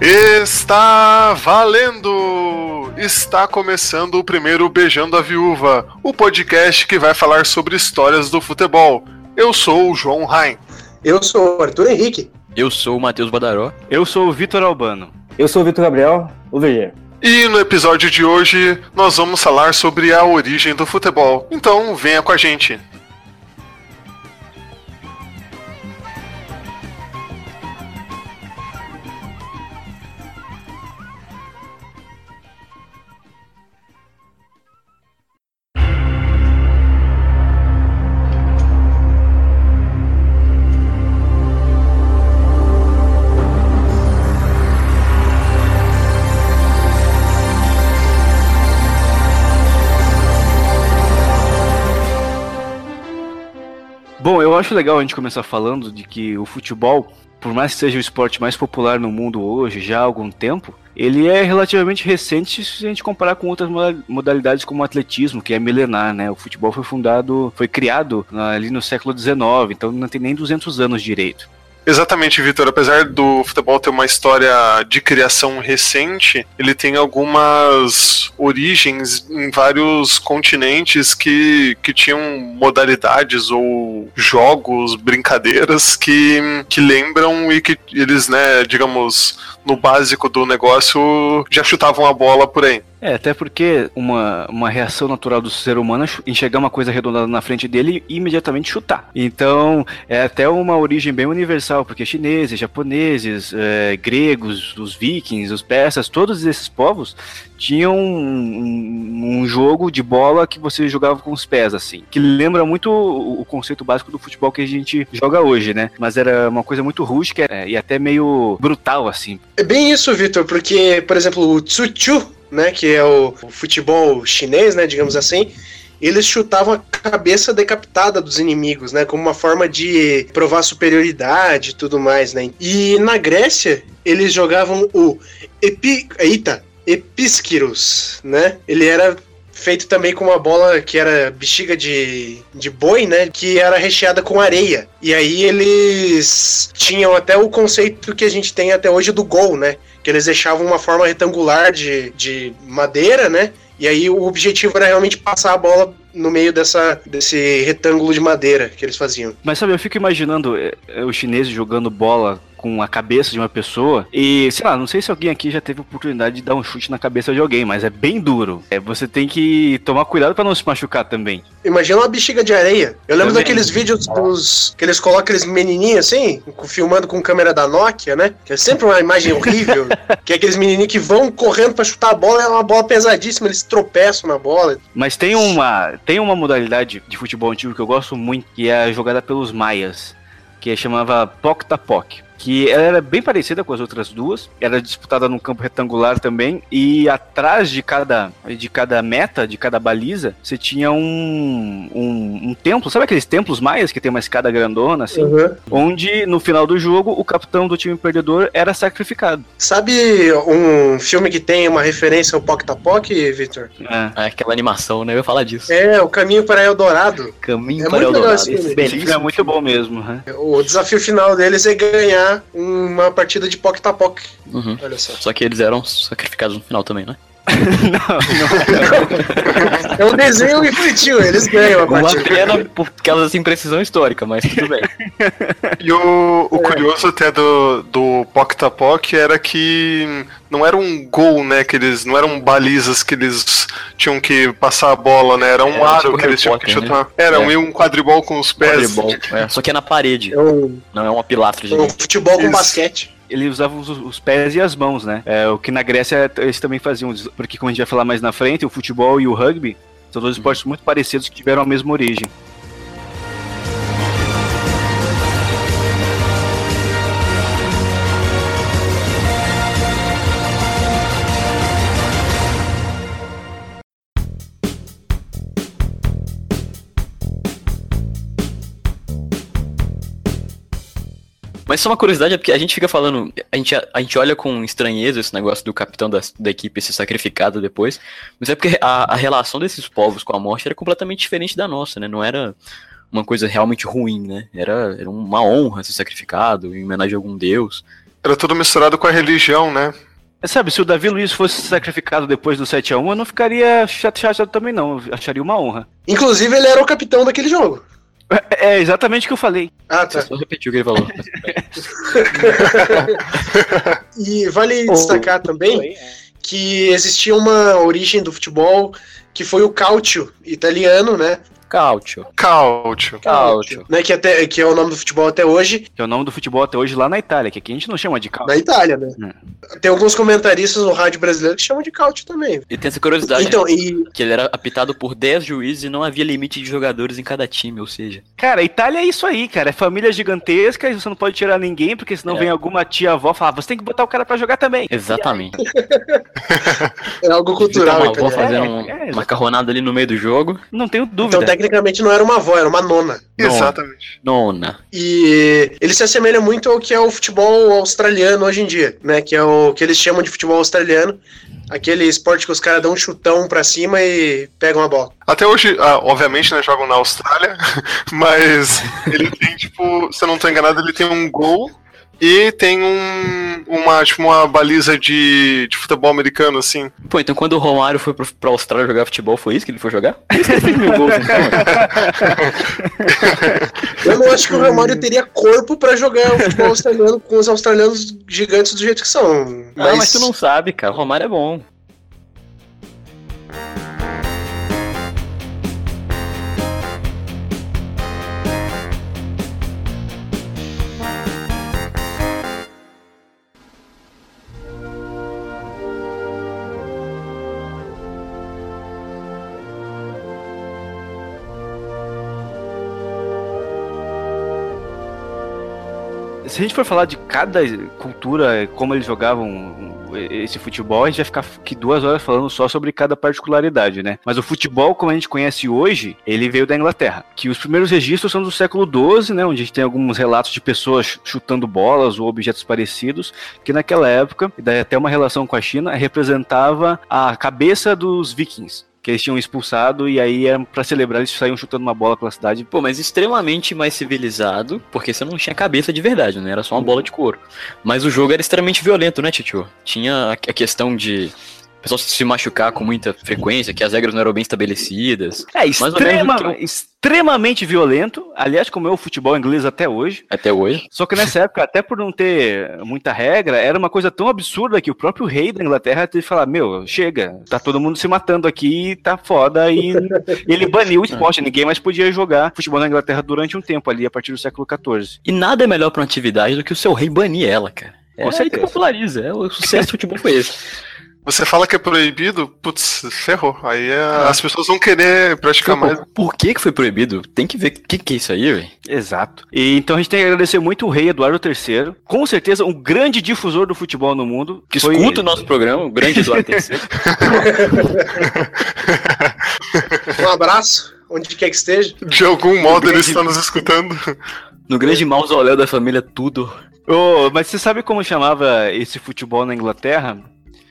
Está valendo! Está começando o primeiro Beijando a Viúva, o podcast que vai falar sobre histórias do futebol. Eu sou o João Rain. Eu sou o Arthur Henrique. Eu sou o Matheus Badaró. Eu sou o Vitor Albano. Eu sou o Vitor Gabriel, o VG. E no episódio de hoje nós vamos falar sobre a origem do futebol. Então venha com a gente. Acho legal a gente começar falando de que o futebol, por mais que seja o esporte mais popular no mundo hoje, já há algum tempo, ele é relativamente recente se a gente comparar com outras modalidades como o atletismo, que é milenar, né? O futebol foi fundado, foi criado ali no século XIX, então não tem nem 200 anos direito. Exatamente, Vitor. Apesar do futebol ter uma história de criação recente, ele tem algumas origens em vários continentes que, que tinham modalidades ou jogos, brincadeiras que, que lembram e que eles, né, digamos, no básico do negócio já chutavam a bola por aí. É, até porque uma, uma reação natural do ser humano é enxergar uma coisa arredondada na frente dele e imediatamente chutar. Então, é até uma origem bem universal, porque chineses, japoneses, é, gregos, os vikings, os persas, todos esses povos tinham um, um, jogo de bola que você jogava com os pés, assim. Que lembra muito o, o, conceito básico do futebol que a gente joga hoje, né? Mas era uma coisa muito rústica é, e até meio brutal, assim. É bem isso, Vitor, porque, por exemplo, o Tsu-Chu, né, que é o, futebol chinês, né, digamos assim, eles chutavam a cabeça decapitada dos inimigos, né? Como uma forma de provar superioridade e tudo mais, né? E na Grécia, eles jogavam o Epi... Eita! Episquiros, né? Ele era feito também com uma bola que era bexiga de, de boi, né? Que era recheada com areia. E aí eles tinham até o conceito que a gente tem até hoje do gol, né? Que eles deixavam uma forma retangular de, de madeira, né? E aí o objetivo era realmente passar a bola no meio dessa, desse retângulo de madeira que eles faziam. Mas sabe, eu fico imaginando é, os chineses jogando bola com a cabeça de uma pessoa. E, sei lá, não sei se alguém aqui já teve a oportunidade de dar um chute na cabeça de alguém, mas é bem duro. É, você tem que tomar cuidado para não se machucar também. Imagina uma bexiga de areia. Eu lembro também. daqueles vídeos dos que eles colocam aqueles menininhos assim, filmando com câmera da Nokia, né? Que é sempre uma imagem horrível. que é aqueles menininhos que vão correndo para chutar a bola, é uma bola pesadíssima, eles tropeçam na bola. Mas tem uma, tem uma modalidade de futebol antigo que eu gosto muito, que é a jogada pelos maias, que chamava Poc-Tapoc que ela era bem parecida com as outras duas, era disputada num campo retangular também, e atrás de cada, de cada meta, de cada baliza, você tinha um, um, um templo, sabe aqueles templos maias que tem uma escada grandona, assim? Uhum. Onde, no final do jogo, o capitão do time perdedor era sacrificado. Sabe um filme que tem uma referência ao Poc Tapoc, Victor? É. é. aquela animação, né? Eu ia falar disso. É, o Caminho para Eldorado. Caminho é para Eldorado. Esse, Esse é muito bom mesmo. Né? O desafio final deles é ganhar uma partida de poc tapoc. Uhum. Olha só. Só que eles eram sacrificados no final também, né? Não, não. é um desenho infantil, eles ganham. Uma pena por causa dessa imprecisão histórica, mas tudo bem. E o, o é. curioso até do, do Poc Tapoc era que não era um gol, né? Que eles não eram balizas que eles tinham que passar a bola, né? Era um era aro tipo que eles tinham Potter, que chutar. Né? Era é. um, um quadribol com os pés. Quadribol, é. Só que é na parede. É um... Não é uma pilastra de. É um futebol com Isso. basquete ele usava os, os, pés e as mãos, né? É, o que na Grécia eles também faziam, porque como a gente vai falar mais na frente, o futebol e o rugby são dois esportes muito parecidos que tiveram a mesma origem. Mas só uma curiosidade é porque a gente fica falando, a gente, a gente olha com estranheza esse negócio do capitão da, da equipe ser sacrificado depois, mas é porque a, a relação desses povos com a morte era completamente diferente da nossa, né? Não era uma coisa realmente ruim, né? Era, era uma honra ser sacrificado em homenagem a algum deus. Era tudo misturado com a religião, né? É, Sabe, se o Davi Luiz fosse sacrificado depois do 7x1, eu não ficaria chateado também, não. Eu acharia uma honra. Inclusive, ele era o capitão daquele jogo. É, é exatamente o que eu falei. Ah, Você tá. só repetiu o que ele falou. E vale destacar também que existia uma origem do futebol que foi o cálcio italiano, né? Cálcio. Cáutio. Cálcio. né que, até, que é o nome do futebol até hoje, Que é o nome do futebol até hoje lá na Itália, que aqui a gente não chama de calma. na Itália, né? Tem alguns comentaristas no rádio brasileiro que chamam de cálcio também. E tem essa curiosidade, Então, né? e que ele era apitado por 10 juízes e não havia limite de jogadores em cada time, ou seja... Cara, Itália é isso aí, cara. É família gigantesca e você não pode tirar ninguém, porque senão É. vem alguma tia-avó falar, você tem que botar o cara pra jogar também. Exatamente. é algo cultural Então, vou italiano. fazer É, um é, exato. macarronado ali no meio do jogo. Não tenho dúvida. Então, tecnicamente, não era uma avó, era uma nona. Exatamente. Nona. E ele se assemelha muito ao que é o futebol australiano hoje em dia, né? Que é o que eles chamam de futebol australiano. Aquele esporte que os caras dão um chutão pra cima e pegam a bola. Até hoje, ah, obviamente, né, jogam na Austrália, mas ele tem, tipo, se eu não tô enganado, ele tem um gol e tem um, uma, tipo, uma baliza de, de futebol americano, assim. Pô, então quando o Romário foi pro, pra Austrália jogar futebol, foi isso que ele foi jogar? Mil gols, então. Eu não acho que o Romário teria corpo pra jogar o futebol australiano com os australianos gigantes do jeito que são. Mas... Ah, mas tu não sabe, cara. O Romário é bom. Se a gente for falar de cada cultura, como eles jogavam esse futebol, a gente vai ficar aqui duas horas falando só sobre cada particularidade, né? Mas o futebol, como a gente conhece hoje, ele veio da Inglaterra. Que os primeiros registros são do século XII, né? Onde a gente tem alguns relatos de pessoas chutando bolas ou objetos parecidos, que naquela época, e daí até uma relação com a China, representava a cabeça dos vikings. Que eles tinham expulsado e aí era pra celebrar, eles saíam chutando uma bola pela cidade. Pô, mas extremamente mais civilizado, porque você não tinha cabeça de verdade, né? Era só uma bola de couro. Mas o jogo era extremamente violento, né, Titio? Tinha a questão de o pessoal se machucar com muita frequência, que as regras não eram bem estabelecidas. É, extrema- eu- extremamente violento. Aliás, como é o futebol inglês até hoje. Até hoje. Só que nessa época, até por não ter muita regra, era uma coisa tão absurda que o próprio rei da Inglaterra teve que falar: Meu, chega, tá todo mundo se matando aqui, tá foda. E ele baniu o esporte, ninguém mais podia jogar futebol na Inglaterra durante um tempo ali, a partir do século XIV. E nada é melhor pra uma atividade do que o seu rei banir ela, cara. É Com aí que populariza. É, o sucesso do futebol foi esse. Você fala que é proibido, putz, ferrou. Aí é- as pessoas vão querer praticar mais. Por, que que foi proibido? Tem que ver o que, que é isso aí, velho. Exato. E, então a gente tem que agradecer muito o rei Eduardo III, com certeza um grande difusor do futebol no mundo. Que Foi- escuta o nosso programa, o grande Eduardo III. Um abraço, onde quer que esteja. De algum modo ele está nos escutando. No grande mausoléu da família, tudo. Ô, mas você sabe como chamava esse futebol na Inglaterra?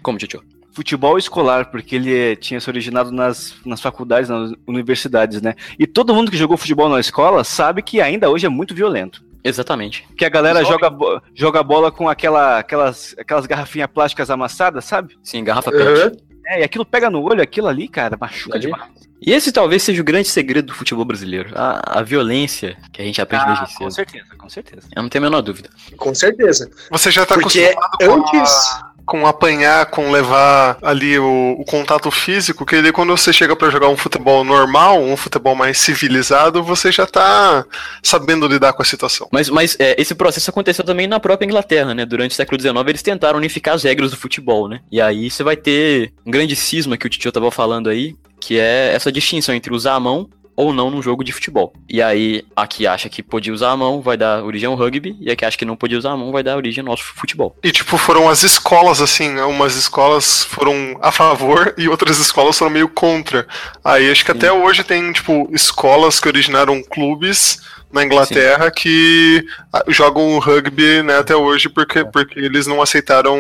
Como, Titio? futebol escolar, porque ele eh, tinha se originado nas, nas faculdades, nas universidades, né? E todo mundo que jogou futebol na escola sabe que ainda hoje é muito violento. Exatamente. Que a galera joga, bo- joga bola com aquela, aquelas, aquelas garrafinhas plásticas amassadas, sabe? Sim, garrafa pet. Uhum. É, e aquilo pega no olho, aquilo ali, cara, machuca Ali? demais. E esse talvez seja o grande segredo do futebol brasileiro. A, a violência que a gente aprende Ah, desde com cedo. certeza, com certeza. Eu não tenho a menor dúvida. Com certeza. Você já tá Porque acostumado com, antes. a- com apanhar, com levar ali o, o contato físico, que daí quando você chega pra jogar um futebol normal, um futebol mais civilizado, você já tá sabendo lidar com a situação. Mas, mas é, esse processo aconteceu também na própria Inglaterra, né? Durante o século XIX eles tentaram unificar as regras do futebol, né? E aí você vai ter um grande cisma que o Titio tava falando aí, que é essa distinção entre usar a mão ou não num jogo de futebol. E aí, a que acha que podia usar a mão vai dar origem ao rugby, e a que acha que não podia usar a mão vai dar origem ao nosso futebol. E tipo, foram as escolas assim, né? umas escolas foram a favor e outras escolas foram meio contra. Aí acho que Sim. até hoje tem, tipo, escolas que originaram clubes na Inglaterra que ah, jogam rugby né, até hoje porque, porque eles não aceitaram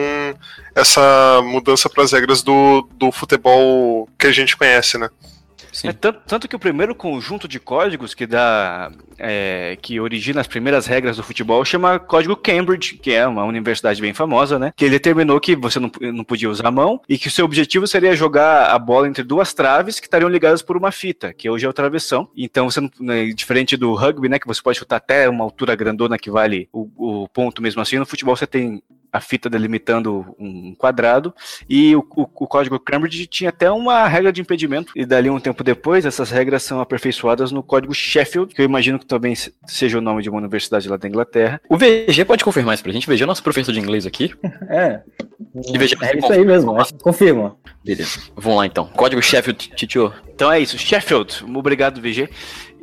essa mudança para as regras do, do futebol que a gente conhece, né? É tanto, tanto que o primeiro conjunto de códigos que dá. É, que origina as primeiras regras do futebol chama Código Cambridge, que é uma universidade bem famosa, né? Que ele determinou que você não, não podia usar a mão e que o seu objetivo seria jogar a bola entre duas traves que estariam ligadas por uma fita, que hoje é o travessão. Então, você não, né, diferente do rugby, né? Que você pode chutar até uma altura grandona que vale o, o ponto mesmo assim, no futebol você tem a fita delimitando um quadrado, e o, o, o, código Cambridge tinha até uma regra de impedimento, e dali um tempo depois, essas regras são aperfeiçoadas no código Sheffield, que eu imagino que também seja o nome de uma universidade lá da Inglaterra. O VG pode confirmar isso pra gente? O VG é nosso professor de inglês aqui. É. E VG, É isso aí mesmo, confirma. Beleza. Vamos lá então. Código Sheffield, Titio. Então é isso, Sheffield, obrigado VG.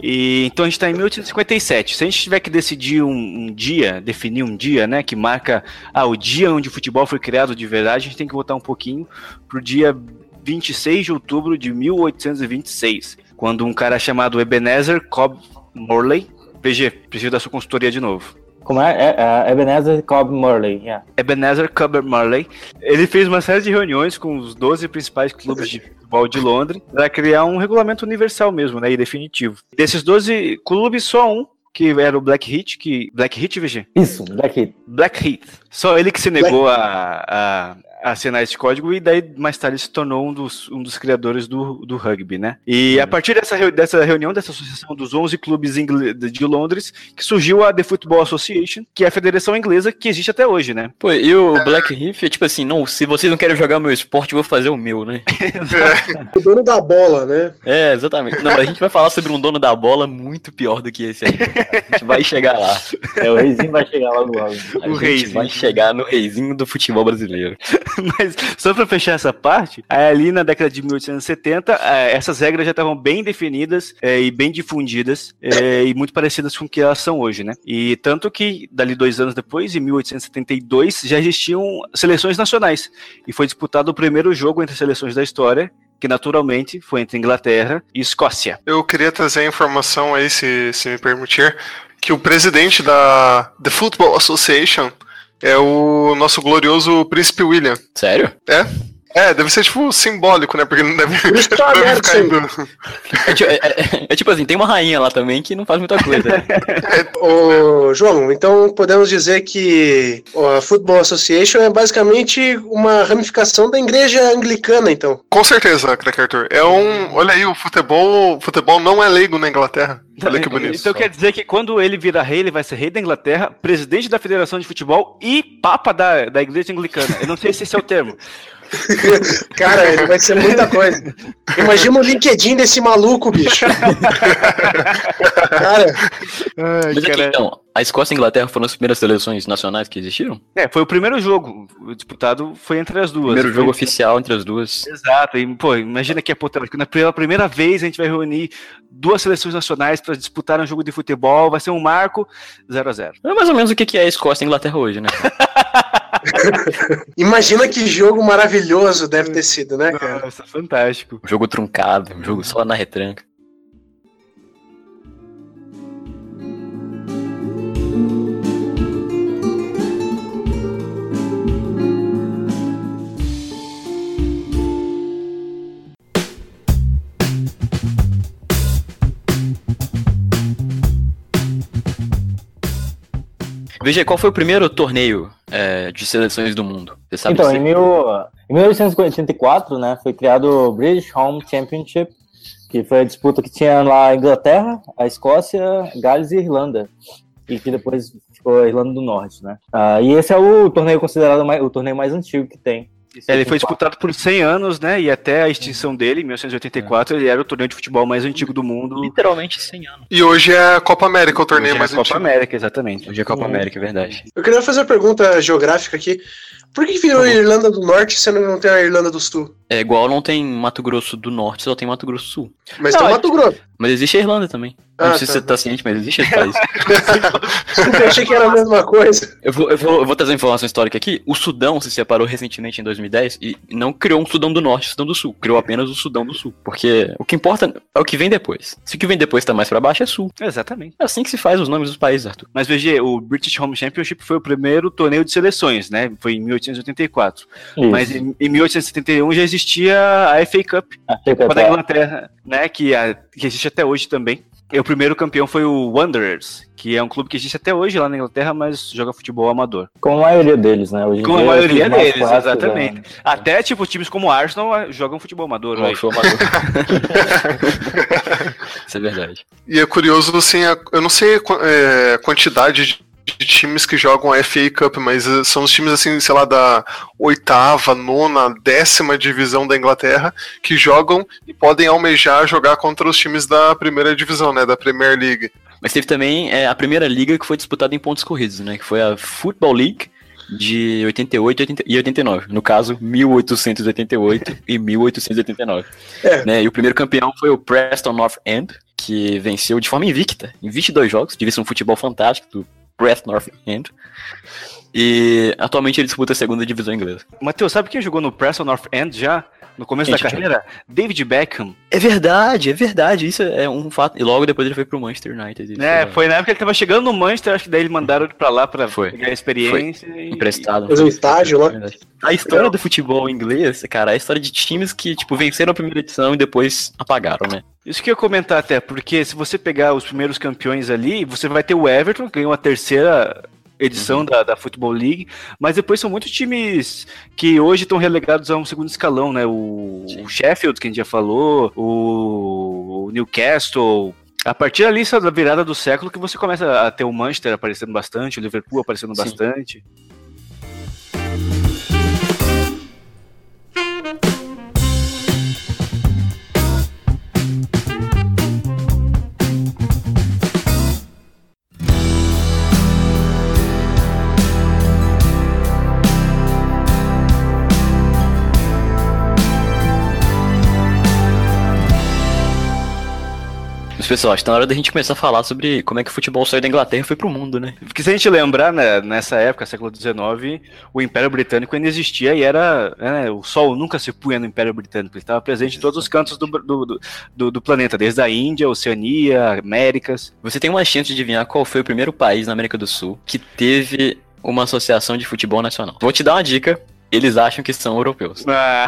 E, então a gente está em 1857. Se a gente tiver que decidir um, um dia, definir um dia, né, que marca ah, o dia onde o futebol foi criado de verdade, a gente tem que voltar um pouquinho pro dia 26 de outubro de 1826, quando um cara chamado Ebenezer Cobb Morley, VG, preciso da sua consultoria de novo. Como é? é, é Ebenezer Cobb Morley. yeah. Ebenezer Cobb Marley. Ele fez uma série de reuniões com os 12 principais clubes de futebol de Londres para criar um regulamento universal mesmo, né, e definitivo. Desses 12 clubes, só um que era o Black Heat, que Black Heat, VG? Isso, daqui. Black Heat. Só ele que se negou a assinar esse código e daí mais tarde se tornou um dos, um dos criadores do, do rugby, né? E a partir dessa, dessa reunião, dessa associação dos 11 clubes de Londres, que surgiu a The Football Association, que é a federação inglesa que existe até hoje, né? Pô, e o Black Reef é tipo assim, não, se vocês não querem jogar meu esporte, eu vou fazer o meu, né? O dono da bola, né? É, exatamente. Não, mas a gente vai falar sobre um dono da bola muito pior do que esse aí. cara. A gente vai chegar lá. É, o reizinho vai chegar logo logo. A O gente reizinho. vai chegar no reizinho do futebol brasileiro. Mas só para fechar essa parte, ali na década de 1870, eh, essas regras já estavam bem definidas eh, e bem difundidas eh, e muito parecidas com o que elas são hoje, né? E tanto que, dali dois anos depois, em 1872, já existiam seleções nacionais e foi disputado o primeiro jogo entre seleções da história, que naturalmente foi entre Inglaterra e Escócia. Eu queria trazer a informação aí, se, se me permitir, que o presidente da The Football Association é o nosso glorioso Príncipe William. Sério? É, deve ser tipo simbólico, né? Porque não deve, tá deve ficar indo. É, ti- é- é- é tipo assim, tem uma rainha lá também que não faz muita coisa. né? Ô, João, então podemos dizer que a Football Association é basicamente uma ramificação da igreja anglicana, então. Com certeza, Crack Arthur. É um. Olha aí, o futebol, o futebol não é leigo na Inglaterra. Olha que bonito. Então quer dizer que quando ele virar rei, ele vai ser rei da Inglaterra, presidente da Federação de Futebol e papa da, da Igreja Anglicana. Eu não sei se esse é o termo. Cara, ele vai ser muita coisa. Imagina o LinkedIn desse maluco, bicho. Cara, Mas aqui, então, a Escócia e a Inglaterra foram as primeiras seleções nacionais que existiram? É, foi o primeiro jogo. O disputado foi entre as duas. Primeiro Foi- jogo oficial entre as duas. Exato. E, pô, imagina que é na- Pela primeira vez a gente vai reunir duas seleções nacionais para disputar um jogo de futebol. Vai ser um marco 0 a 0 É mais ou menos o que que é a Escócia e a Inglaterra hoje, né? imagina que jogo maravilhoso deve ter sido, né, cara? Nossa, fantástico. Um jogo truncado, um jogo só na retranca. VG, qual foi o primeiro torneio é, de seleções do mundo? Você sabe Então, em, mil, em 1884, né, foi criado o British Home Championship, que foi a disputa que tinha lá a Inglaterra, a Escócia, Gales e Irlanda. E que depois ficou a Irlanda do Norte, né? Ah, e esse é o torneio considerado mais, o torneio mais antigo que tem. É, Ele foi disputado por 100 anos, né? E até a extinção dele, em 1984, ele era o torneio de futebol mais antigo do mundo. Literalmente 100 anos. E hoje é a Copa América, o torneio Hoje é a mais Copa antigo. América, exatamente. Hoje é Copa América, é verdade. Eu queria fazer uma pergunta geográfica aqui. Por que virou Irlanda do Norte sendo que não tem a Irlanda do Sul? É igual não tem Mato Grosso do Norte, só tem Mato Grosso do Sul. Mas Não, tem o é- Mato Grosso. Mas existe a Irlanda também. Ah, não sei se tá. você tá ciente, mas existe esse país. Eu achei que era a mesma coisa. Eu vou, eu, vou, eu vou trazer uma informação histórica aqui. O Sudão se separou recentemente em 2010 e não criou um Sudão do Norte e Sudão do Sul. Criou apenas o Sudão do Sul. Porque o que importa é o que vem depois. Se o que vem depois tá mais pra baixo, é Sul. Exatamente. É assim que se faz os nomes dos países, Arthur. Mas VG, o British Home Championship foi o primeiro torneio de seleções, né? Foi em 1884. Isso. Mas em, em 1871 já existia a FA Cup, Copa da até- Inglaterra, né? Que, a- que existe até hoje também. E o primeiro campeão foi o Wanderers, que é um clube que existe até hoje lá na Inglaterra, mas joga futebol amador. Como a maioria deles, né? Hoje Com a dia, maioria deles, clássicos, exatamente. né? Até, tipo, times como o Arsenal ah, jogam futebol amador. Não, show amador. Isso é verdade. E é curioso, assim, a- eu não sei a é, a quantidade de times que jogam a FA Cup, mas eh, são os times, assim, sei lá, da oitava, nona, décima divisão da Inglaterra, que jogam e podem almejar jogar contra os times da primeira divisão, né, da Premier League. Mas teve também é, a primeira liga que foi disputada em pontos corridos, né? Que foi a Football League de 88 80 e 89. No caso, 1888 e 1889. É. Né? E o primeiro campeão foi o Preston North End, que venceu de forma invicta, em 22 jogos, devia ser um futebol fantástico do Preston North End. E atualmente ele disputa a segunda divisão inglesa. Matheus, sabe quem jogou no Preston North End já? No começo Quem da carreira? David Beckham. É verdade, é verdade. Isso é um fato. E logo depois ele foi pro Manchester United. Isso É, foi na época que ele tava chegando no Manchester, acho que daí ele mandaram ele pra lá pra Foi. pegar a experiência. e- emprestado. Fazer um estágio lá. A história do futebol inglês, cara, é a história de times que, tipo, venceram a primeira edição e depois apagaram, né? Isso que eu ia comentar até, porque se você pegar os primeiros campeões ali, você vai ter o Everton, que ganhou a terceira edição da, da Football League, mas depois são muitos times que hoje estão relegados a um segundo escalão, né? O, o Sheffield, que a gente já falou, o Newcastle. A partir ali da virada do século que você começa a ter o Manchester aparecendo bastante, o Liverpool aparecendo Sim. bastante. Mas, pessoal, acho que tá na hora da gente começar a falar sobre como é que o futebol saiu da Inglaterra e foi pro mundo, né? Porque se a gente lembrar, né, nessa época, século XIX, o Império Britânico ainda existia e era. né, o Sol nunca se punha no Império Britânico, ele estava presente em todos os cantos do, do, do- do, do planeta, desde a Índia, Oceania, Américas. Você tem uma chance de adivinhar qual foi o primeiro país na América do Sul que teve uma associação de futebol nacional. Vou te dar uma dica. Eles acham que são europeus. Ah,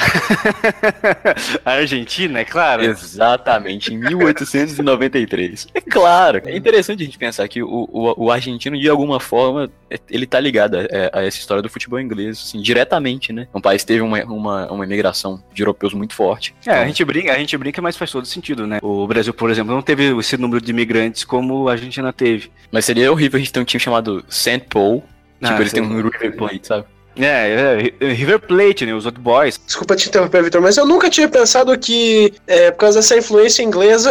a Argentina, é claro. Exatamente, em 1893. É claro, é interessante a gente pensar que o, o, o argentino, de alguma forma, é- ele tá ligado a, a essa história do futebol inglês, assim, diretamente, né? Um país teve uma, uma, uma imigração de europeus muito forte. É, a gente brinca, a gente brinca, mas faz todo sentido, né? O Brasil, por exemplo, não teve esse número de imigrantes como a Argentina teve. Mas seria horrível a gente ter um time chamado St. Paul. Tipo, Ah, eles têm um River Plate, sabe? É, é, River Plate, né? Os Old Boys. Desculpa te interromper, Vitor, mas eu nunca tinha pensado que, é, por causa dessa influência inglesa,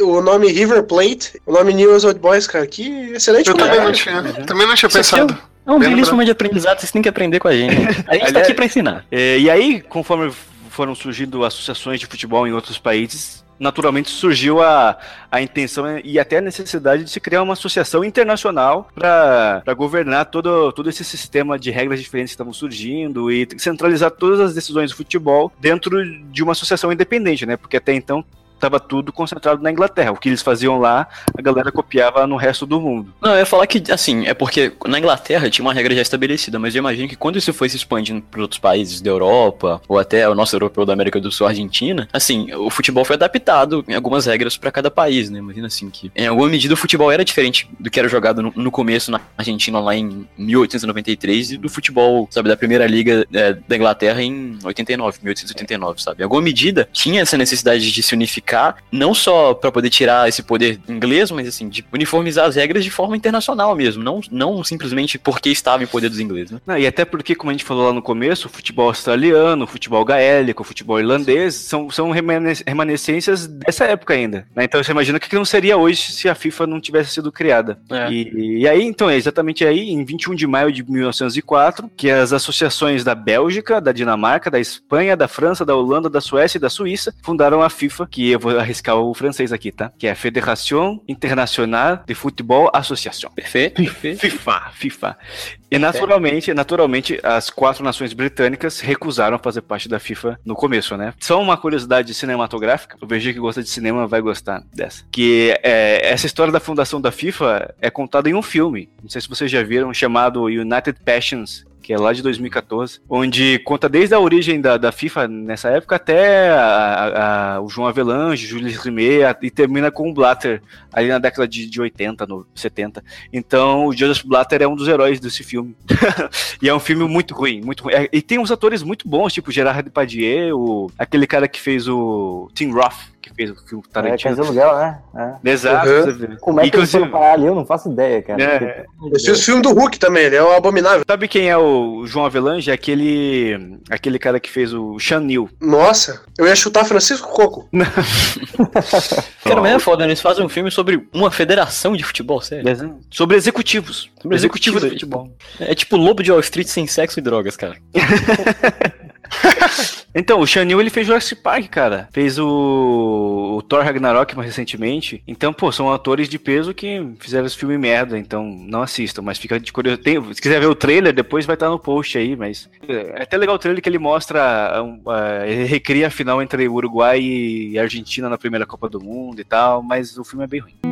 o nome River Plate, o nome News Old Boys, cara, que excelente Eu também não tinha, também não tinha Isso aqui pensado. É um belíssimo momento de aprendizado, vocês têm que aprender com a gente. A gente tá aqui pra ensinar. É, e aí, conforme foram surgindo associações de futebol em outros países, naturalmente surgiu a, a intenção e até a necessidade de se criar uma associação internacional para governar todo, todo esse sistema de regras diferentes que estavam surgindo e centralizar todas as decisões do futebol dentro de uma associação independente, né? Porque até então estava tudo concentrado na Inglaterra. O que eles faziam lá, a galera copiava no resto do mundo. Não, eu ia falar que, assim, é porque na Inglaterra tinha uma regra já estabelecida, mas eu imagino que quando isso foi se expandindo para outros países da Europa, ou até o nosso europeu da América do Sul, Argentina, assim, o futebol foi adaptado em algumas regras para cada país, né? Imagina assim que, em alguma medida, o futebol era diferente do que era jogado no, no começo na Argentina lá em 1893 e do futebol, sabe, da primeira liga é, da Inglaterra em 89, 1889, sabe? Em alguma medida tinha essa necessidade de se unificar, não só para poder tirar esse poder inglês, mas assim, de uniformizar as regras de forma internacional mesmo, não, não simplesmente porque estava em poder dos ingleses, né? E até porque, como a gente falou lá no começo, o futebol australiano, o futebol gaélico, o futebol irlandês são, são remane- remanescências dessa época ainda. né? Então você imagina o que que não seria hoje se a FIFA não tivesse sido criada. É. E, e aí, então, é exatamente aí, em 21 de maio de 1904, que as associações da Bélgica, da Dinamarca, da Espanha, da França, da Holanda, da Suécia e da Suíça fundaram a FIFA, que eu vou arriscar o francês aqui, tá? Que é Fédération Internationale de Football Association. Perfeito, perfeito. FIFA, FIFA. E naturalmente, naturalmente, as quatro nações britânicas recusaram fazer parte da FIFA no começo, né? Só uma curiosidade cinematográfica, o VG que gosta de cinema vai gostar dessa. Que é, essa história da fundação da FIFA é contada em um filme. Não sei se vocês já viram, chamado United Passions que é lá de 2014, onde conta desde a origem da, da FIFA nessa época até a, a, o João Avelange, Julius Rimet, e termina com o Blatter, ali na década de, de 80, no 70. Então, o Joseph Blatter é um dos heróis desse filme. e é um filme muito ruim, muito ruim. É, e tem uns atores muito bons, tipo Gerard Depardieu, aquele cara que fez o Tim Roth, que fez o filme É, Tarantino. Casa Aluguel, né? É. Exato. Uhum. Como é que eles Inclusive- foram parar ali? Eu não faço ideia, cara. É, Eu fiz o filme do Hulk também, ele é o Abominável. Sabe quem é o João Avelange? É aquele, aquele cara que fez o Chanil. Nossa, eu ia chutar Francisco Coco. Cara, mas é foda, né? Eles fazem um filme sobre uma federação de futebol, sério. Sobre executivos. Sobre executivos do executivos, futebol. É tipo Lobo de Wall Street sem sexo e drogas, cara. Então, o Chanil ele fez Jurassic Park, cara. Fez o, o Thor Ragnarok mais recentemente. Então, pô, são atores de peso que fizeram esse filme merda. Então, não assistam, mas fica de curioso. Tem- se quiser ver o trailer, depois vai estar no post aí. Mas é até legal o trailer que ele mostra. ah, ele recria a final entre Uruguai e Argentina na primeira Copa do Mundo e tal. Mas o filme é bem ruim.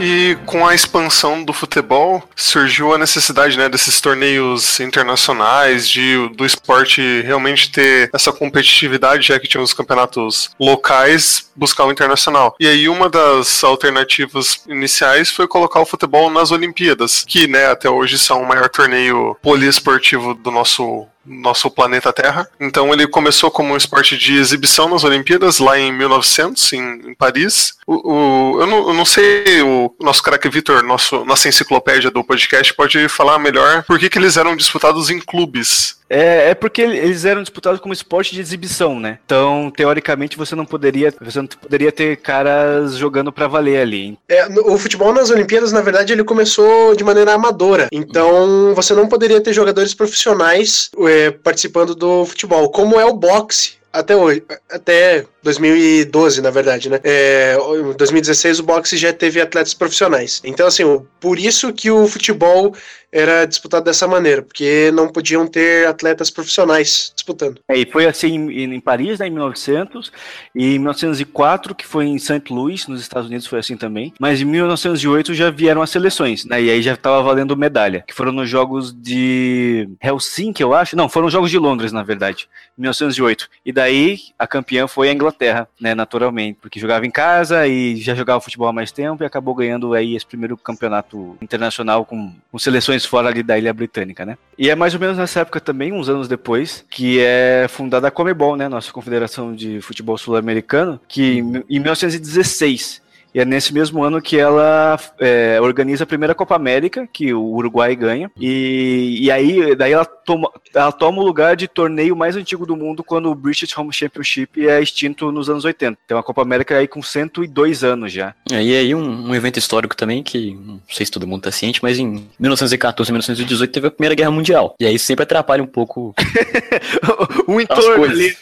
E com a expansão do futebol, surgiu a necessidade né, desses torneios internacionais, de, do esporte realmente ter essa competitividade, já que tinha os campeonatos locais, buscar o internacional. E aí uma das alternativas iniciais foi colocar o futebol nas Olimpíadas, que né, até hoje são o maior torneio poliesportivo do nosso nosso planeta Terra. Então ele começou como um esporte de exibição nas Olimpíadas lá em 1900 em, em Paris. O, o- eu, não, eu não sei o nosso craque Vitor, nossa enciclopédia do podcast pode falar melhor por que, que eles eram disputados em clubes. É, é porque eles eram disputados como esporte de exibição, né? Então, teoricamente, você não poderia, você não poderia ter caras jogando pra valer ali. É, o futebol nas Olimpíadas, na verdade, ele começou de maneira amadora. Então, você não poderia ter jogadores profissionais é, participando do futebol, como é o boxe. Até hoje, até 2012, na verdade, né? É, em 2016 o boxe já teve atletas profissionais. Então, assim, por isso que o futebol era disputado dessa maneira, porque não podiam ter atletas profissionais disputando. É, e foi assim em, em Paris, né, em 1900, e em 1904, que foi em St. Louis, nos Estados Unidos, foi assim também. Mas em 1908 já vieram as seleções, né? E aí já estava valendo medalha, que foram nos Jogos de Helsinki, eu acho. Não, foram os Jogos de Londres, na verdade, em 1908. E daí a campeã foi a Inglaterra, né, naturalmente, porque jogava em casa e já jogava futebol há mais tempo e acabou ganhando aí esse primeiro campeonato internacional com, com seleções fora ali da Ilha Britânica, né? E é mais ou menos nessa época também, uns anos depois, que é fundada a Comebol, né, nossa Confederação de Futebol Sul-Americano, que em 1916 e é nesse mesmo ano que ela é, organiza a primeira Copa América, que o Uruguai ganha. E, e aí daí ela toma, ela toma o lugar de torneio mais antigo do mundo quando o British Home Championship é extinto nos anos 80. Então a Copa América é aí com 102 anos já. É, e aí um, um evento histórico também que não sei se todo mundo tá ciente, mas em 1914 1918 teve a Primeira Guerra Mundial. E aí sempre atrapalha um pouco. o entorno ali,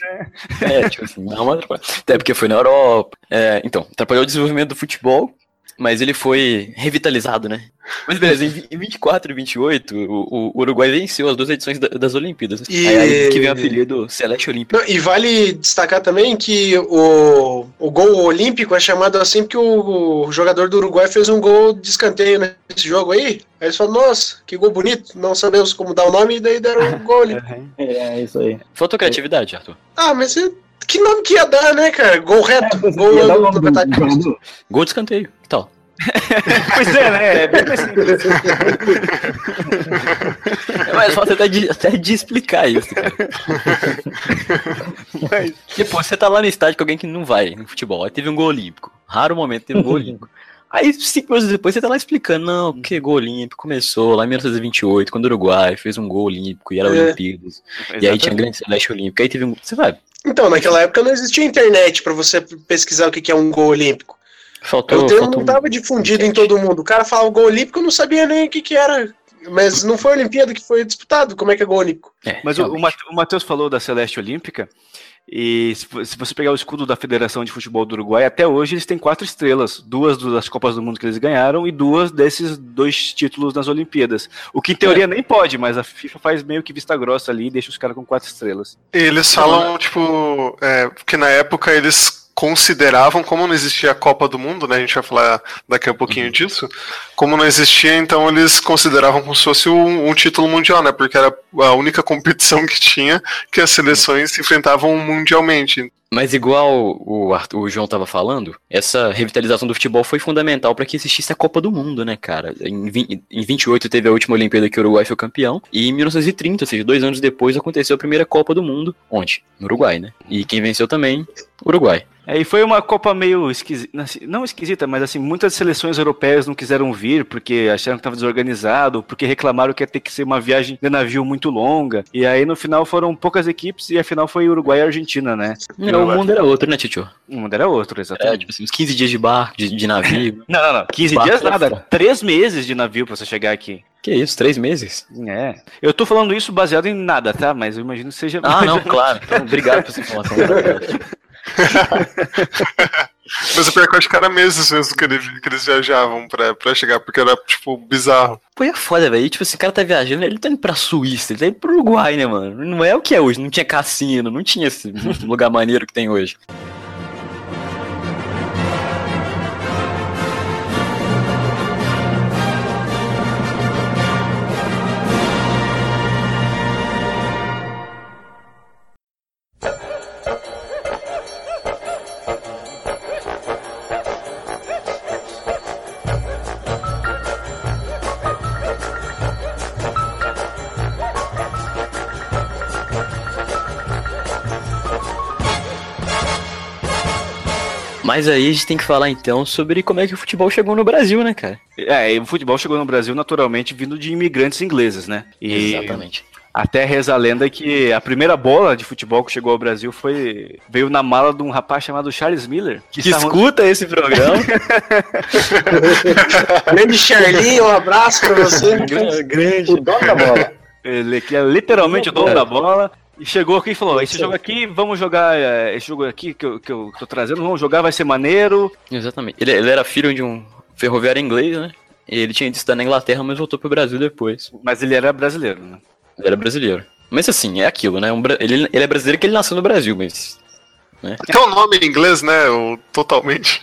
É, tipo assim, dá uma atrapalhada. Até porque foi na Europa. É, então, atrapalhou o desenvolvimento do futebol, mas ele foi revitalizado, né? Mas beleza, em vi- em 24 e 28, o, o Uruguai venceu as duas edições da- das Olimpíadas. né? E- Aí, aí que vem o apelido Celeste Olímpico. E vale destacar também que o, o gol olímpico é chamado assim porque o, o jogador do Uruguai fez um gol de escanteio nesse jogo aí. Aí eles falam, nossa, que gol bonito, não sabemos como dar o nome, e daí deram o gol olímpico. né? É, isso aí. Faltou criatividade, Arthur. Ah, mas é- que nome que ia dar, né, cara? Gol reto, É, gol ia dar o do. Gol de escanteio. Que tal? Pois é, né? É bem mais simples. É mais fácil até de, até de explicar isso, cara. Mas- Tipo, você tá lá no estádio com alguém que não vai no futebol. Aí teve um gol olímpico. Raro momento teve um gol olímpico. Aí, cinco meses depois, você tá lá explicando, não, que gol olímpico começou lá em 1928, quando o Uruguai fez um gol olímpico e era É. Olimpíadas. E aí tinha grande celeste olímpico. Aí teve um. Você vai. Então, naquela época não existia internet pra você pesquisar o que é um gol olímpico. Faltou. o termo faltou não tava difundido em todo mundo. O cara falava gol olímpico, eu não sabia nem o que que era. Mas não foi a Olimpíada que foi disputado. Como é que é gol olímpico? É, Mas o, o Matheus falou da Celeste Olímpica. E se, vo- se você pegar o escudo da Federação de Futebol do Uruguai, até hoje eles têm quatro estrelas. Duas das Copas do Mundo que eles ganharam e duas desses dois títulos nas Olimpíadas. O que em teoria nem pode, mas a FIFA faz meio que vista grossa ali e deixa os caras com quatro estrelas. Eles falam, tipo, é, que na época eles consideravam, como não existia a Copa do Mundo, né? A gente vai falar daqui a pouquinho disso. Como não existia, então eles consideravam como se fosse um, um título mundial, né? Porque era a única competição que tinha que as seleções se enfrentavam mundialmente. Mas igual o, Arthur- o João tava falando, essa revitalização do futebol foi fundamental para que existisse a Copa do Mundo, né, cara? Em, vi- em 28 teve a última Olimpíada que o Uruguai foi campeão, e em 1930, ou seja, dois anos depois, aconteceu a primeira Copa do Mundo. Onde? No Uruguai, né? E quem venceu também? Uruguai. É, e foi uma Copa meio esquisita, não esquisita, mas assim, muitas seleções europeias não quiseram vir porque acharam que estava desorganizado, porque reclamaram que ia ter que ser uma viagem de navio muito longa. E aí no final foram poucas equipes e afinal foi Uruguai e Argentina, né? Não, o mundo era outro, né, Titio? O mundo era outro, É, exatamente. tipo assim, uns 15 dias de barco, de, de navio. Não, não, não. 15 Barco dias nada. Três meses de navio pra você chegar aqui. que isso, três meses? É. Eu tô falando isso baseado em nada, tá? Mas eu imagino que seja. Ah, não, claro. Então, obrigado por essa informação. Mas o pior é que eu acho que era mesmo que, ele- que eles viajavam pra, pra chegar, porque era, tipo, bizarro. Pô, é foda, velho. Tipo, esse cara tá viajando, ele tá indo pra Suíça, ele tá indo pro Uruguai, né, mano? Não é o que é hoje, não tinha cassino, não tinha esse lugar maneiro que tem hoje. Mas aí a gente tem que falar então sobre como é que o futebol chegou no Brasil, né, cara? É, e o futebol chegou no Brasil naturalmente vindo de imigrantes ingleses, né? E Exatamente. até reza a lenda que a primeira bola de futebol que chegou ao Brasil foi veio na mala de um rapaz chamado Charles Miller. Que estava- escuta esse programa. Grande Charlie, um abraço pra você. grande. O dono da bola. Ele que é literalmente o dono da bola. E chegou aqui e falou: Esse jogo aqui, vamos jogar. eh, Esse jogo aqui que eu, que eu tô trazendo, vamos jogar, vai ser maneiro. Exatamente. Ele, ele era filho de um ferroviário inglês, né? E ele tinha ido estudar na Inglaterra, mas voltou pro Brasil depois. Mas ele era brasileiro, né? Ele era brasileiro. Mas assim, é aquilo, né? Um ele, ele é brasileiro que ele nasceu no Brasil, mas. Até o nome em inglês, né? O, totalmente.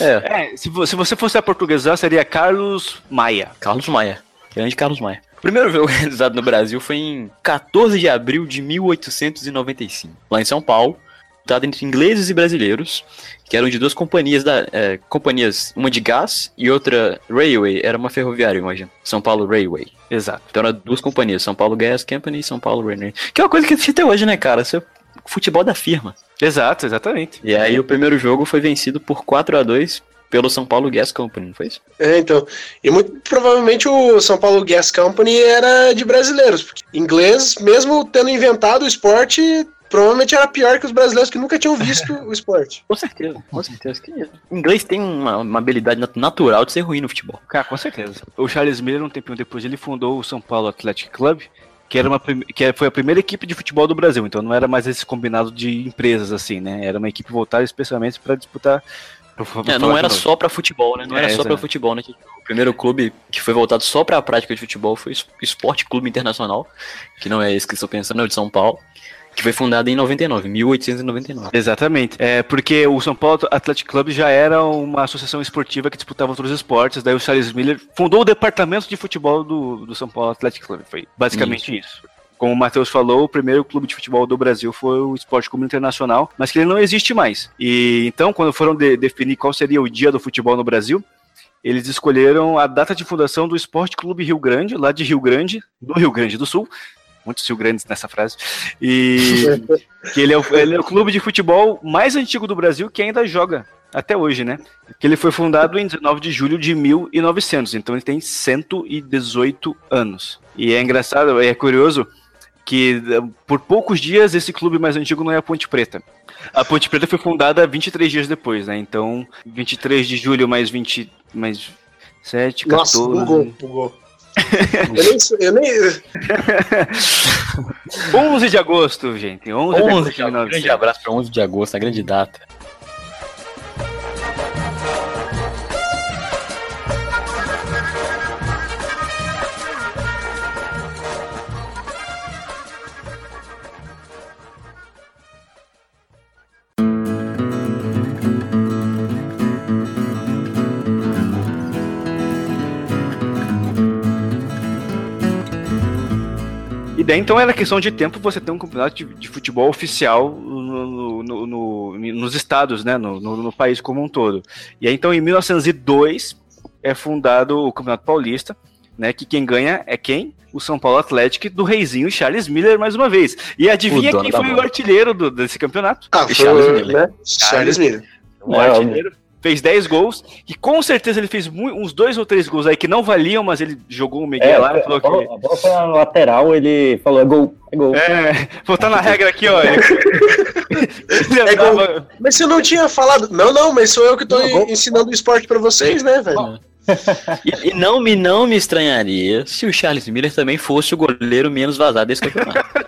É, É, se, vo- se você fosse a portuguesar, seria Carlos Maia. Carlos Maia. Grande Carlos Maia. O primeiro jogo realizado no Brasil foi em 14 de abril de 1895, lá em São Paulo, disputado entre ingleses e brasileiros, que eram de duas companhias, da, é, companhias, uma de gás e outra railway, era uma ferroviária, imagina, São Paulo Railway. Exato. Então eram duas companhias, São Paulo Gas Company e São Paulo Railway. Que é uma coisa que existe até hoje, né, cara? Isso é futebol da firma. Exato, exatamente. E aí o primeiro jogo foi vencido por 4 a 2 pelo São Paulo Gas Company, não foi isso? É, então. E muito provavelmente o São Paulo Gas Company era de brasileiros. Porque inglês, mesmo tendo inventado o esporte, provavelmente era pior que os brasileiros que nunca tinham visto o esporte. Com certeza, com certeza. Que o inglês tem uma, uma habilidade nat- natural de ser ruim no futebol. Cara, com certeza. O Charles Miller, um tempinho depois, ele fundou o São Paulo Athletic Club, que, era uma, que foi a primeira equipe de futebol do Brasil. Então não era mais esse combinado de empresas, assim, né? Era uma equipe voltada especialmente para disputar. É, não era só pra futebol, né? Não É, era só pra futebol, né? O primeiro clube que foi voltado só pra prática de futebol foi o Es- Esporte Clube Internacional, que não é esse que estou pensando, é o de São Paulo, que foi fundado em 99, 1899. Exatamente. É, porque o São Paulo Athletic Club já era uma associação esportiva que disputava outros esportes. Daí o Charles Miller fundou o departamento de futebol do, do São Paulo Athletic Club. Foi basicamente isso. Como o Matheus falou, o primeiro clube de futebol do Brasil foi o Esporte Clube Internacional, mas que ele não existe mais. E então, quando foram de- definir qual seria o dia do futebol no Brasil, eles escolheram a data de fundação do Esporte Clube Rio Grande, lá de Rio Grande, do Rio Grande do Sul. Muitos Rio Grandes nessa frase. E que ele é, o, ele é o clube de futebol mais antigo do Brasil que ainda joga até hoje, né? Que ele foi fundado em 19 de julho de 1900, então ele tem 118 anos. E é engraçado, é curioso que eh, por poucos dias esse clube mais antigo não é a Ponte Preta. A Ponte Preta foi fundada 23 dias depois, né? Então, 23 de julho mais 20 mais 7, 14. Nossa, bugou, bugou. Eu nem, eu nem, 11 de agosto, gente. 11, de 11 agosto de agosto. 1900. Grande abraço para 11 de agosto, a grande data. E daí então era questão de tempo você ter um campeonato de, de futebol oficial no- no- no- no- nos estados, né? No, no- no país como um todo. E aí então em 1902 é fundado o Campeonato Paulista, né? Que quem ganha é quem? O São Paulo Atlético do Reizinho Charles Miller mais uma vez. E adivinha O quem foi o artilheiro do- desse campeonato? ah, foi, Charles Miller. né? Charles Miller. O É, artilheiro. Fez 10 gols, e com certeza ele fez uns dois ou três gols aí que não valiam, mas ele jogou o Miguel É, lá e a, falou bola, que. a bola foi na lateral, ele falou, é gol, é gol. É, botar na regra aqui, ó. Ele, É Mas você não tinha falado. Não, não, mas sou eu que tô Não, gol. ensinando o esporte pra vocês, né, velho? E, e não, me, não me estranharia se o Charles Miller também fosse o goleiro menos vazado desse campeonato.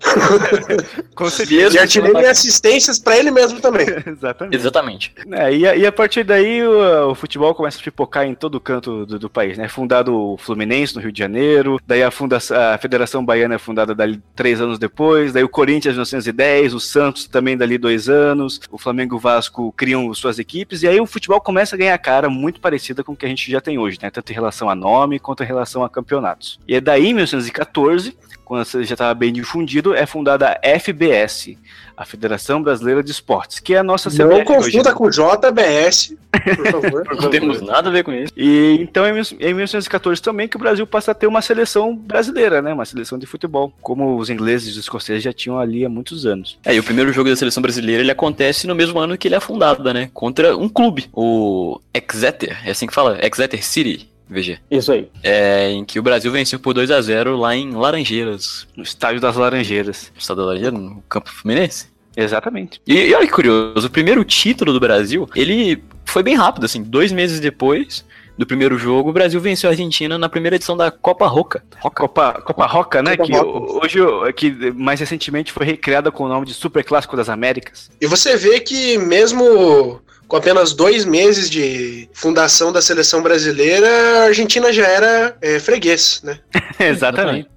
com certeza. E artilheiro e assistências pra ele mesmo também. Exatamente. Exatamente. É, e, a, e a partir daí o, o futebol começa a pipocar em todo canto do, do país, né? Fundado o Fluminense no Rio de Janeiro, daí a, fundação, a Federação Baiana é fundada dali três anos depois, daí o Corinthians em 1910, o Santos também dali dois anos, o Flamengo e o Vasco criam suas equipes, e aí o futebol começa a ganhar cara muito parecida com o que a gente já tem hoje, né? Tanto em relação a nome quanto em relação a campeonatos. E é daí, em 1914, quando você já estava bem difundido, é fundada a FBS, a Federação Brasileira de Esportes, que é a nossa Não CBF hoje, confunda né? com o JBS, por favor. Não temos nada a ver com isso. E então em 19- em 1914 também que o Brasil passa a ter uma seleção brasileira, né? Uma seleção de futebol, como os ingleses e os escoceses já tinham ali há muitos anos. É, e o primeiro jogo da seleção brasileira ele acontece no mesmo ano que ele é fundado, né? Contra um clube, o Exeter, é assim que fala? Exeter City, VG. Isso aí. É, em que o Brasil venceu por 2 a 0 lá em Laranjeiras. No estádio das Laranjeiras. No estado da Laranjeira, no campo fluminense. Exatamente. E, e olha que curioso, o primeiro título do Brasil, ele foi bem rápido, assim, dois meses depois do primeiro jogo, o Brasil venceu a Argentina na primeira edição da Copa Roca. Copa, Copa Roca, né? Copa que Roca. hoje, que mais recentemente foi recriada com o nome de Super Clássico das Américas. E você vê que mesmo com apenas dois meses de fundação da seleção brasileira, a Argentina já era é, freguês, né? Exatamente.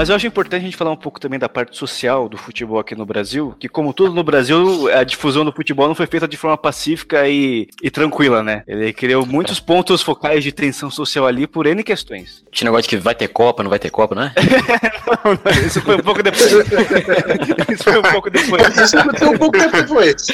Mas eu acho importante a gente falar um pouco também da parte social do futebol aqui no Brasil, que como tudo no Brasil, a difusão do futebol não foi feita de forma pacífica e, e tranquila, né? Ele criou muitos pontos focais de tensão social ali por N questões. Tinha negócio de que vai ter Copa, não vai ter Copa, né? Não, não, isso foi um pouco depois. isso foi um pouco depois. Isso aconteceu um pouco tempo depois.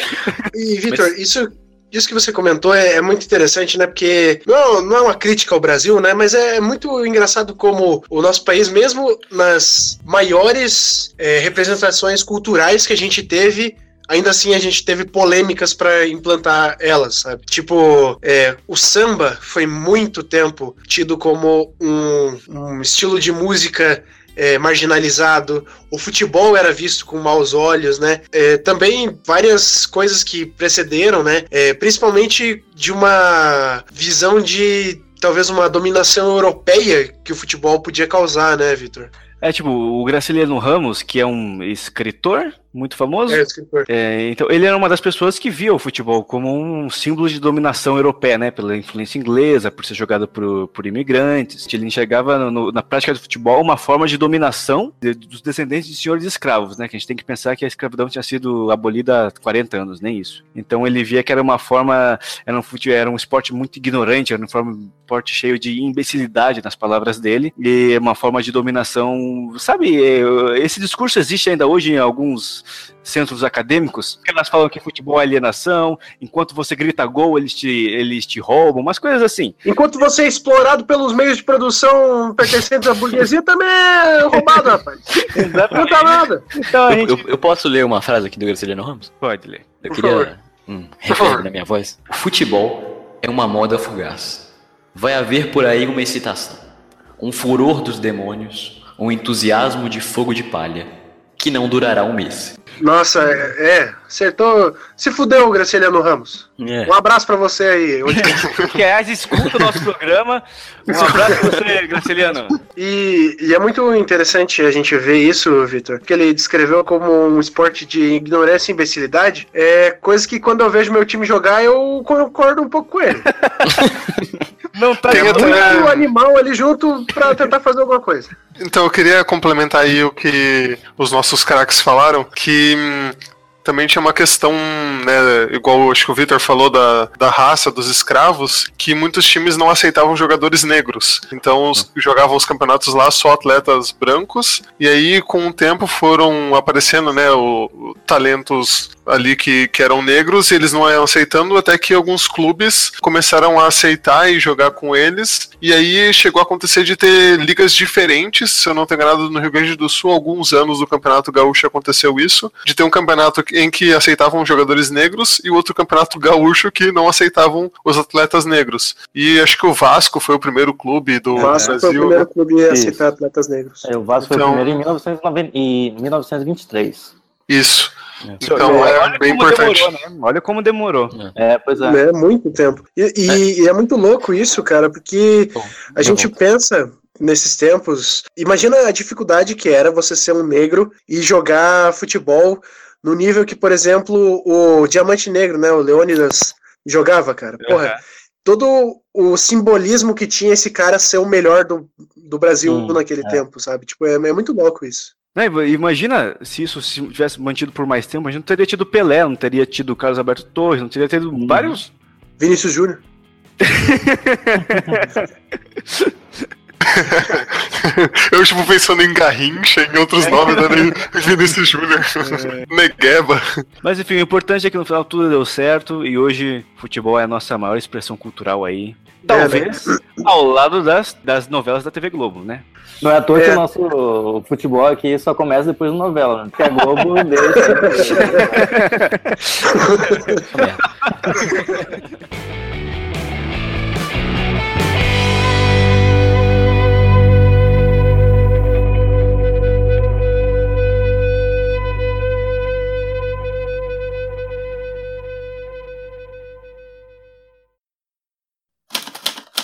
E, Vitor, isso, isso que você comentou é, é muito interessante, né? Porque não, não é uma crítica ao Brasil, né? Mas é muito engraçado como o nosso país, mesmo nas maiores é, representações culturais que a gente teve, ainda assim a gente teve polêmicas para implantar elas, sabe? Tipo, é, o samba foi muito tempo tido como um, um estilo de música é, marginalizado, o futebol era visto com maus olhos, né? É, também várias coisas que precederam, né? É, principalmente de uma visão de talvez uma dominação europeia que o futebol podia causar, né, Vitor? É tipo, o Graciliano Ramos, que é um escritor muito famoso. É, escritor. É, então, ele era uma das pessoas que via o futebol como um símbolo de dominação europeia, né? Pela influência inglesa, por ser jogado por, por imigrantes. Ele enxergava no- na prática do futebol uma forma de dominação de- dos descendentes de senhores escravos, né? Que a gente tem que pensar que a escravidão tinha sido abolida há 40 anos, nem isso. Então ele via que era uma forma, era um, fute- era um esporte muito ignorante, era um esporte cheio de imbecilidade nas palavras dele, e uma forma de dominação, sabe? é, Esse discurso existe ainda hoje em alguns centros acadêmicos, que elas falam que futebol é alienação, enquanto você grita gol, eles te, eles te roubam, umas coisas assim. Enquanto você é explorado pelos meios de produção pertencentes à burguesia, também é roubado, rapaz. Não tá nada. Então Eu, gente eu- eu posso ler uma frase aqui do Graciliano Ramos? pode ler. Eu Por favor. queria um reverb na minha voz. O futebol é uma moda fugaz. Vai haver por aí uma excitação, um furor dos demônios, um entusiasmo de fogo de palha, que não durará um mês. Nossa, é, é, acertou. Se fudeu, Graciliano Ramos. É. Um abraço pra você aí. Hoje- Que aliás, escuta o nosso programa. Um abraço pra você, Graciliano. E, e é muito interessante a gente ver isso, Vitor, que ele descreveu como um esporte de ignorância e imbecilidade. É coisa que quando eu vejo meu time jogar, eu concordo um pouco com ele. Não tá Tem Muito outra- animal ali junto pra tentar fazer alguma coisa. Então eu queria complementar aí o que os nossos craques falaram, que hum, também tinha uma questão, né, igual acho que o Victor falou da, da raça dos escravos, que muitos times não aceitavam jogadores negros. Então os- jogavam os campeonatos lá só atletas brancos, e aí com o tempo foram aparecendo, né, o, o talentos ali que, que eram negros, e eles não iam aceitando, até que alguns clubes começaram a aceitar e jogar com eles, e aí chegou a acontecer de ter ligas diferentes, se eu não tenho enganado, no Rio Grande do Sul, alguns anos do Campeonato Gaúcho aconteceu isso, de ter um campeonato em que aceitavam jogadores negros e outro campeonato gaúcho que não aceitavam os atletas negros. E acho que o Vasco foi o primeiro clube do O Vasco foi o Brasil. primeiro clube a Isso. aceitar atletas negros. Aí o Vasco Então- foi o primeiro em 1990 e 1923. Isso. É. Então É, é, bem importante. demorou, né? Olha como demorou. É, pois é. É muito tempo. E, e- e é muito louco isso, cara, porque Bom, a gente pensa nesses tempos. Imagina a dificuldade que era você ser um negro e jogar futebol no nível que, por exemplo, o Diamante Negro, né? O Leônidas jogava, cara. Porra, todo o simbolismo que tinha esse cara ser o melhor do, do Brasil Sim, naquele é. tempo, sabe? Tipo, é, é muito louco isso. Né, Imagina se isso se tivesse mantido por mais tempo, a gente não teria tido Pelé, não teria tido Carlos Alberto Torres, não teria tido Uhum. vários. Vinícius Júnior. Eu, tipo, pensando em Garrincha, em outros nomes, né? Vinícius Júnior, Negueba. Mas enfim, o importante é que no final tudo deu certo e hoje futebol é a nossa maior expressão cultural aí. Talvez ao lado das, das novelas da TV Globo, né? Não é à toa que É. o nosso futebol aqui só começa depois da novela, né? Porque a Globo deixa.